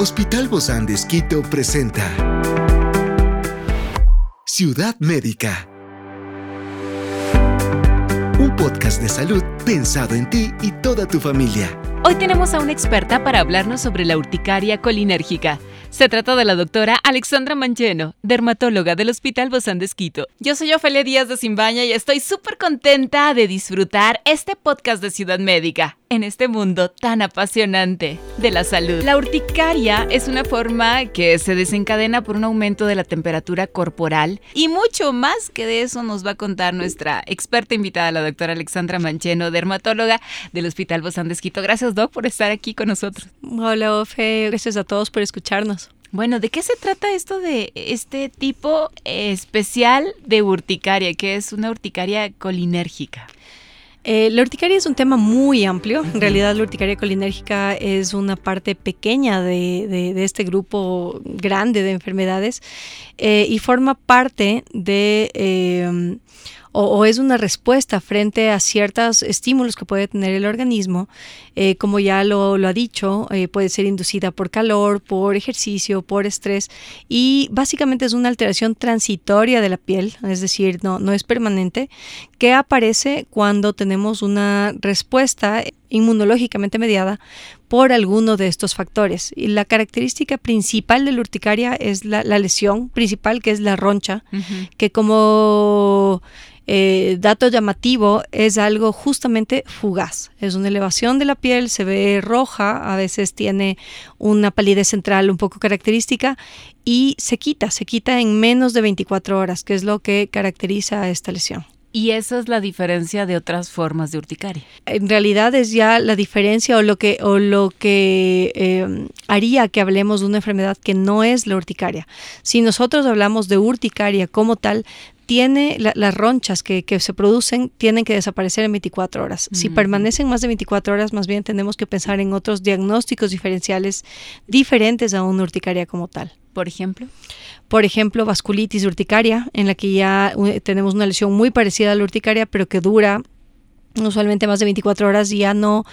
Hospital Bozán de Esquito presenta Ciudad Médica. Un podcast de salud pensado en ti y toda tu familia. Hoy tenemos a una experta para hablarnos sobre la urticaria colinérgica. Se trata de la doctora Alexandra Mancheno, dermatóloga del Hospital Bozán de Esquito. Yo soy Ofelia Díaz de Simbaña y estoy súper contenta de disfrutar este podcast de Ciudad Médica en este mundo tan apasionante de la salud. La urticaria es una forma que se desencadena por un aumento de la temperatura corporal y mucho más que de eso nos va a contar nuestra experta invitada, la doctora Alexandra Mancheno, dermatóloga del Hospital Bozán de Esquito. Gracias, Doc, por estar aquí con nosotros. Hola, Ofe. Gracias a todos por escucharnos. Bueno, ¿de qué se trata esto de este tipo especial de urticaria, que es una urticaria colinérgica? Eh, la urticaria es un tema muy amplio. En realidad, la urticaria colinérgica es una parte pequeña de, este grupo grande de enfermedades eh, y forma parte de o, es una respuesta frente a ciertos estímulos que puede tener el organismo, eh, como ya lo, ha dicho, eh, puede ser inducida por calor, por ejercicio, por estrés y básicamente es una alteración transitoria de la piel, es decir, no, no es permanente, que aparece cuando tenemos una respuesta inmunológicamente mediada por alguno de estos factores. Y la característica principal de la urticaria es la, lesión principal, que es la roncha, que como eh, dato llamativo es algo justamente fugaz. Es una elevación de la piel, se ve roja, a veces tiene una palidez central un poco característica y se quita, se quita en menos de 24 horas, que es lo que caracteriza a esta lesión. Y esa es la diferencia de otras formas de urticaria. En realidad es ya la diferencia o lo que, o lo que eh, haría que hablemos de una enfermedad que no es la urticaria. Si nosotros hablamos de urticaria como tal, tiene las ronchas que, se producen tienen que desaparecer en 24 horas. Si permanecen más de 24 horas, más bien tenemos que pensar en otros diagnósticos diferenciales diferentes a una urticaria como tal. Por ejemplo. Por ejemplo, vasculitis urticaria, en la que ya uh, tenemos una lesión muy parecida a la urticaria, pero que dura usualmente más de 24 horas ya no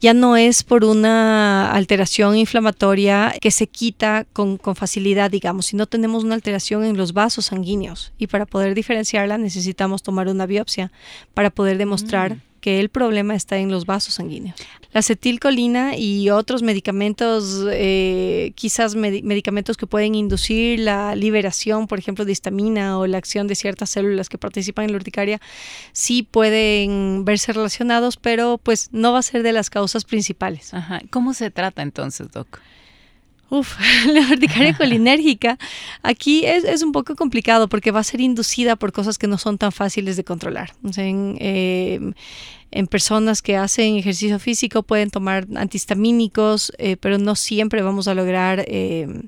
ya no es por una alteración inflamatoria que se quita con, facilidad digamos si no tenemos una alteración en los vasos sanguíneos y para poder diferenciarla necesitamos tomar una biopsia para poder demostrar mm que el problema está en los vasos sanguíneos. La acetilcolina y otros medicamentos, eh, quizás medicamentos que pueden inducir la liberación, por ejemplo, de histamina o la acción de ciertas células que participan en la urticaria, sí pueden verse relacionados, pero pues no va a ser de las causas principales. Ajá. ¿Cómo se trata entonces, Doc? Uf, la urticaria colinérgica aquí es, un poco complicado porque va a ser inducida por cosas que no son tan fáciles de controlar. en, em, en, personas que hacen ejercicio físico pueden tomar antihistamínicos, eh, pero no siempre vamos a lograr em,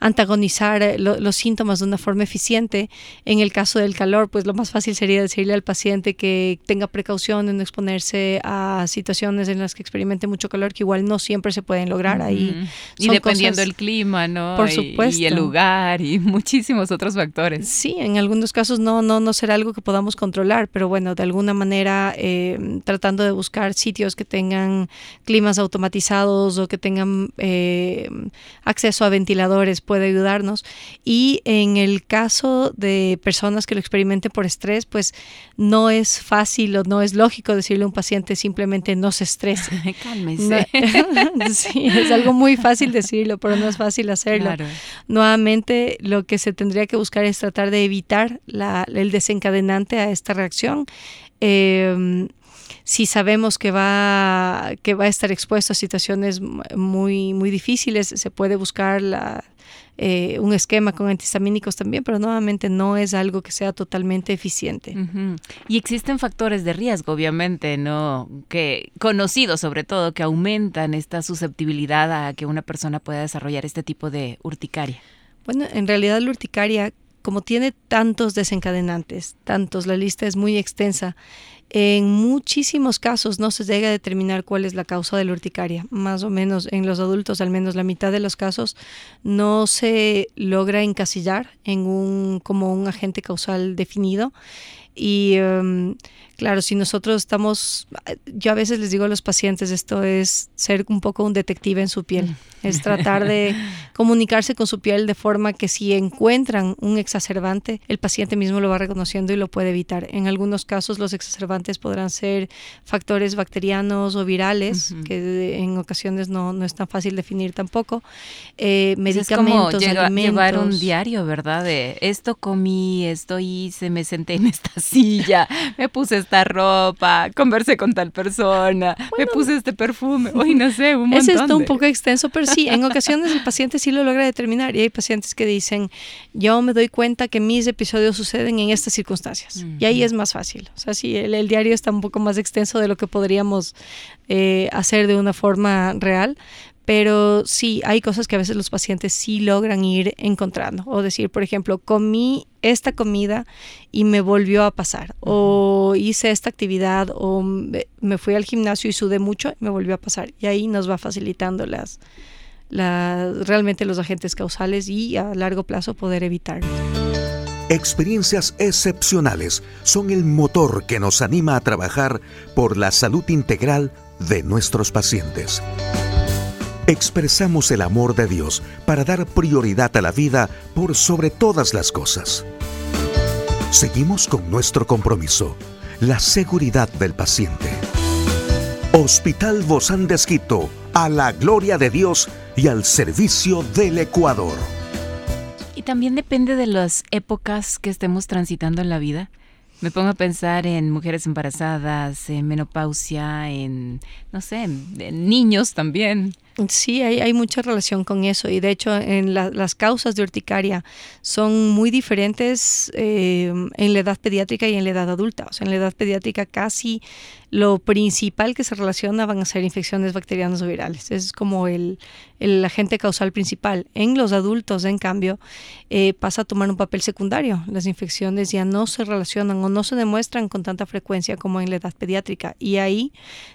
antagonizar eh, los síntomas de una forma eficiente. En el caso del calor, pues lo más fácil sería decirle al paciente que tenga precaución en no exponerse a situaciones en las que experimente mucho calor, que igual no siempre se pueden lograr ahí. Y dependiendo del clima, ¿no? Por supuesto. Y, el lugar y muchísimos otros factores. Sí, en algunos casos no, no, no será algo que podamos controlar, pero bueno, de alguna manera eh, tratando de buscar sitios que tengan climas automatizados o que tengan eh, acceso a ventiladores puede ayudarnos. Y en el caso de personas que lo experimenten por estrés, pues no es fácil o no es lógico decirle a un paciente simplemente no se estrese. Cálmese. sí, es algo muy fácil decirlo, pero no es fácil hacerlo. Nuevamente, lo que se tendría que buscar es tratar de evitar la, el desencadenante a esta reacción. Eh, si sabemos que va, que va a estar expuesto a situaciones muy, muy difíciles, se puede buscar la, eh, un esquema con antihistamínicos también, pero nuevamente no es algo que sea totalmente eficiente. Y existen factores de riesgo, obviamente, ¿no? Que conocidos sobre todo, que aumentan esta susceptibilidad a que una persona pueda desarrollar este tipo de urticaria. Bueno, en realidad la urticaria, como tiene tantos desencadenantes, tantos, la lista es muy extensa, en muchísimos casos no se llega a determinar cuál es la causa de la urticaria. Más o menos en los adultos, al menos la mitad de los casos, no se logra encasillar en un, como un agente causal definido. Y em, claro, si nosotros estamos, yo a veces les digo a los pacientes, esto es ser un poco un detective en su piel, es tratar de comunicarse con su piel de forma que si encuentran un exacerbante, el paciente mismo lo va reconociendo y lo puede evitar. En algunos casos los exacerbantes podrán ser factores bacterianos o virales, que en ocasiones no, no, es tan fácil definir tampoco. Eh, medicamentos, es como llevar un diario, ¿verdad? De esto comí, esto hice, me senté en esta silla, me puse esta ropa, conversé con tal persona, me puse este perfume, hoy no sé, un montón. Es esto un poco extenso, pero sí, en ocasiones el paciente sí lo logra determinar y hay pacientes que dicen, yo me doy cuenta que mis episodios suceden en estas circunstancias y ahí es más fácil. O sea, sí, el, diario está un poco más extenso de lo que podríamos eh, hacer de una forma real, pero sí hay cosas que a veces los pacientes sí logran ir encontrando. O decir, por ejemplo, comí esta comida y me volvió a pasar o hice esta actividad o me fui al gimnasio y sudé mucho y me volvió a pasar. Y ahí nos va facilitando las, las realmente los agentes causales y a largo plazo poder evitar. Experiencias excepcionales son el motor que nos anima a trabajar por la salud integral de nuestros pacientes expresamos el amor de Dios para dar prioridad a la vida por sobre todas las cosas. Seguimos con nuestro compromiso, la seguridad del paciente. Hospital Bozán de Esquito, a la gloria de Dios y al servicio del Ecuador. Y también depende de las épocas que estemos transitando en la vida. Me pongo a pensar en mujeres embarazadas, en menopausia, en, no sé, en niños también. Sí, hay, mucha relación con eso y de hecho en las causas de urticaria son muy diferentes eh, en la edad pediátrica y en la edad adulta. O sea, en la edad pediátrica casi lo principal que se relaciona van a ser infecciones bacterianas o virales. Es como el, agente causal principal. En los adultos, en cambio, eh, pasa a tomar un papel secundario. Las infecciones ya no se relacionan o no se demuestran con tanta frecuencia como en la edad pediátrica. Y ahí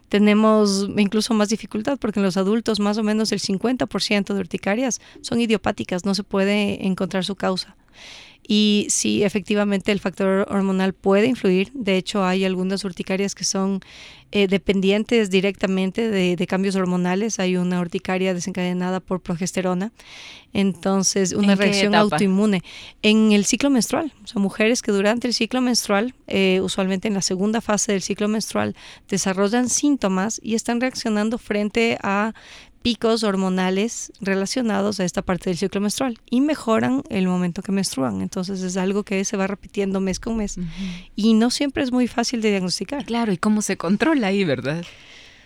tenemos incluso más dificultad porque en los adultos más o menos el 50% de urticarias son idiopáticas, no se puede encontrar su causa. Y sí, efectivamente el factor hormonal puede influir. De hecho, hay algunas urticarias que son eh, dependientes directamente de, cambios hormonales. Hay una urticaria desencadenada por progesterona. Entonces, una reacción autoinmune. En el ciclo menstrual. O sea, mujeres que durante el ciclo menstrual, eh, usualmente en la segunda fase del ciclo menstrual, desarrollan síntomas y están reaccionando frente a picos hormonales relacionados a esta parte del ciclo menstrual y mejoran el momento que menstruan. Entonces es algo que se va repitiendo mes con mes y no siempre es muy fácil de diagnosticar. Claro, ¿y cómo se controla ahí, verdad?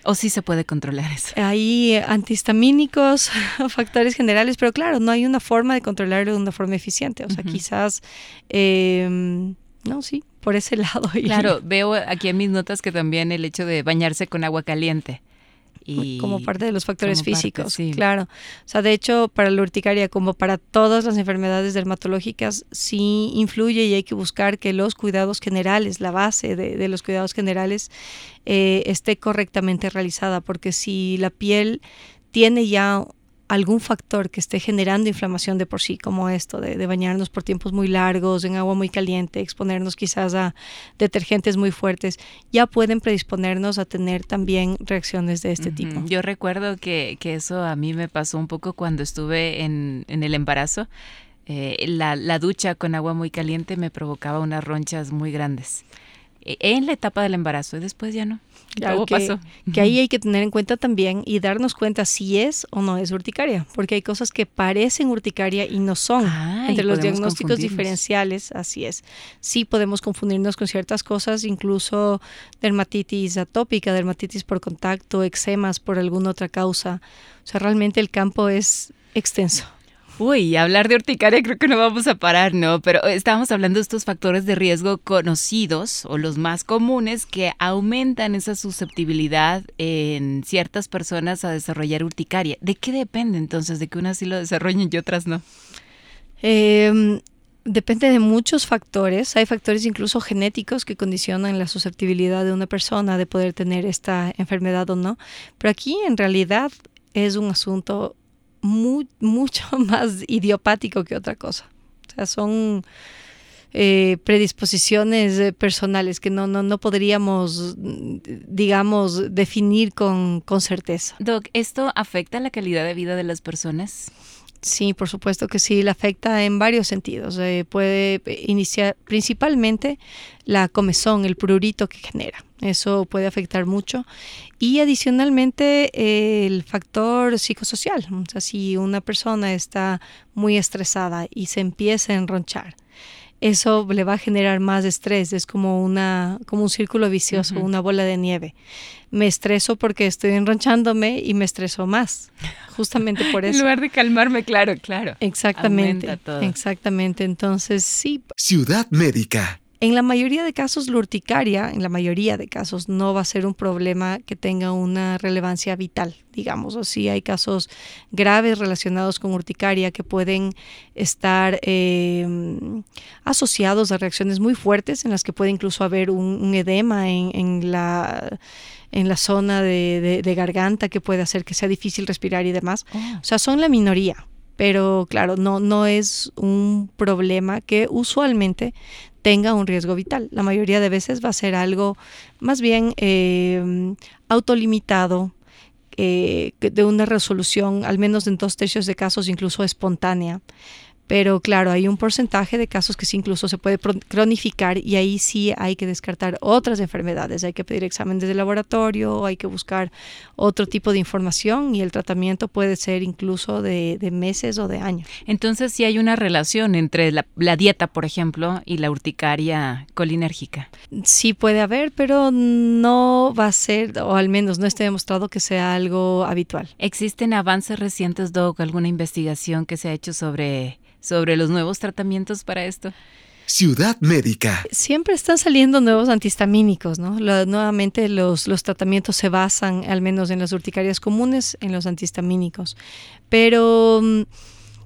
¿O sí se puede controlar eso? Hay antihistamínicos, factores generales, pero claro, no hay una forma de controlarlo de una forma eficiente. O sea, quizás, em, no, sí, por ese lado. Claro, veo aquí en mis notas que también el hecho de bañarse con agua caliente como parte de los factores físicos, claro. O sea, de hecho, para la urticaria, como para todas las enfermedades dermatológicas, sí influye y hay que buscar que los cuidados generales, la base de, los cuidados generales, eh, esté correctamente realizada, porque si la piel tiene ya algún factor que esté generando inflamación de por sí, como esto de, bañarnos por tiempos muy largos, en agua muy caliente, exponernos quizás a detergentes muy fuertes, ya pueden predisponernos a tener también reacciones de este tipo. Yo recuerdo que, que, eso a mí me pasó un poco cuando estuve en, en el embarazo. Eh, la, la ducha con agua muy caliente me provocaba unas ronchas muy grandes en la etapa del embarazo y después ya no que, Que ahí hay que tener en cuenta también y darnos cuenta si es o no es urticaria, porque hay cosas que parecen urticaria y no son. Entre los diagnósticos diferenciales, así es. Sí podemos confundirnos con ciertas cosas, incluso dermatitis atópica, dermatitis por contacto, eczemas por alguna otra causa. O sea, realmente el campo es extenso. Uy, hablar de urticaria creo que no vamos a parar, ¿no? Pero estábamos hablando de estos factores de riesgo conocidos o los más comunes que aumentan esa susceptibilidad en ciertas personas a desarrollar urticaria. ¿De qué depende entonces de que unas sí lo desarrollen y otras no? Em, depende de muchos factores. Hay factores incluso genéticos que condicionan la susceptibilidad de una persona de poder tener esta enfermedad o no. Pero aquí en realidad es un asunto mucho más idiopático que otra cosa. O sea, son, eh, predisposiciones eh, personales que no, no, no podríamos, digamos, definir con, con certeza. Doc, ¿esto afecta la calidad de vida de las personas? Sí, por supuesto que sí, le afecta en varios sentidos. Eh, puede iniciar principalmente la comezón, el prurito que genera. Eso puede afectar mucho. Y adicionalmente el factor psicosocial. O si una persona está muy estresada y se empieza a enronchar, eso le va a generar más estrés, es como una como un círculo vicioso, una bola de nieve. Me estreso porque estoy enronchándome y me estreso más, justamente por eso. en lugar de calmarme, claro, claro. Exactamente. Exactamente, entonces sí. Ciudad Médica en la mayoría de casos, la urticaria, en la mayoría de casos, no va a ser un problema que tenga una relevancia vital, digamos. O sí hay casos graves relacionados con urticaria que pueden estar em, asociados a reacciones muy fuertes en las que puede incluso haber un, edema en, la en la zona de, garganta que puede hacer que sea difícil respirar y demás. Oh. O sea, son la minoría, pero claro, no, no es un problema que usualmente tenga un riesgo vital. La mayoría de veces va a ser algo más bien eh, autolimitado, eh, de una resolución, al menos en dos tercios de casos, incluso espontánea. Pero claro, hay un porcentaje de casos que sí incluso se puede cronificar y ahí sí hay que descartar otras enfermedades. Hay que pedir exámenes de laboratorio, hay que buscar otro tipo de información y el tratamiento puede ser incluso de, meses o de años. Entonces sí hay una relación entre la, la, dieta, por ejemplo, y la urticaria colinérgica. Sí puede haber, pero no va a ser, o al menos no esté demostrado que sea algo habitual. ¿Existen avances recientes, Doc, alguna investigación que se ha hecho sobre sobre los nuevos tratamientos para esto? Ciudad Médica. Siempre están saliendo nuevos antihistamínicos, ¿no? nuevamente los, los tratamientos se basan, al menos en las urticarias comunes, en los antihistamínicos. Pero mm,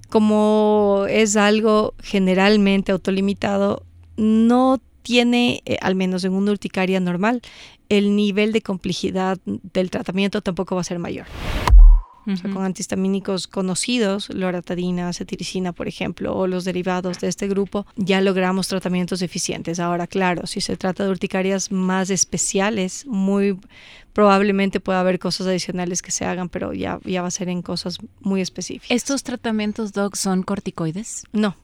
como es algo generalmente autolimitado, no tiene, eh, al menos en una urticaria normal, el nivel de complejidad del tratamiento tampoco va a ser mayor con antihistamínicos conocidos, loratadina, cetiricina, por ejemplo, o los derivados de este grupo, ya logramos tratamientos eficientes. Ahora, claro, si se trata de urticarias más especiales, muy probablemente pueda haber cosas adicionales que se hagan, pero ya, ya va a ser en cosas muy específicas. ¿Estos tratamientos, Doc, son corticoides? No,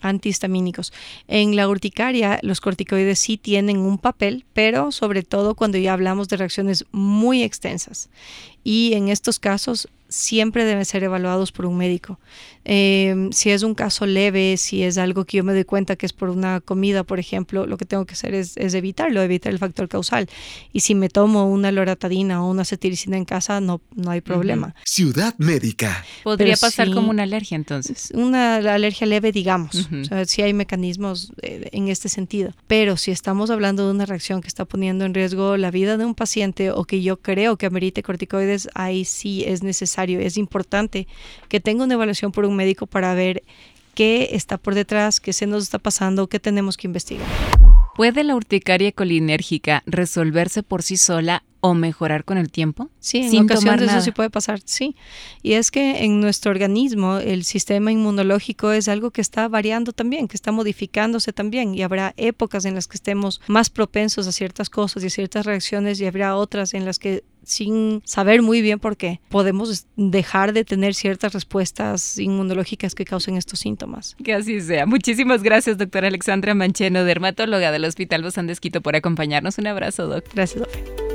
antihistamínicos. En la urticaria, los corticoides sí tienen un papel, pero sobre todo cuando ya hablamos de reacciones muy extensas. Y en estos casos siempre deben ser evaluados por un médico. Em, si es un caso leve, si es algo que yo me doy cuenta que es por una comida, por ejemplo, lo que tengo que hacer es, evitarlo, evitar el factor causal. Y si me tomo una loratadina o una cetiricina en casa, no, no hay problema. Ciudad médica. Podría pasar como una alergia entonces. Una alergia leve, digamos. o sea, sí hay mecanismos eh, en este sentido. Pero si estamos hablando de una reacción que está poniendo en riesgo la vida de un paciente o que yo creo que amerite corticoides, ahí sí es necesario, es importante que tenga una evaluación por un médico para ver qué está por detrás, qué se nos está pasando, qué tenemos que investigar. ¿Puede la urticaria colinérgica resolverse por sí sola o mejorar con el tiempo? Sí, en ocasiones eso sí puede pasar, sí. Y es que en nuestro organismo el sistema inmunológico es algo que está variando también, que está modificándose también y habrá épocas en las que estemos más propensos a ciertas cosas y a ciertas reacciones y habrá otras en las que sin saber muy bien por qué, podemos dejar de tener ciertas respuestas inmunológicas que causen estos síntomas. Que así sea. Muchísimas gracias, doctora Alexandra Mancheno, dermatóloga del Hospital Bozán de por acompañarnos. Un abrazo, doc. Gracias, doctor.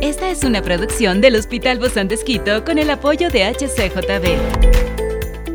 Esta es una producción del Hospital Bozán de con el apoyo de HCJB.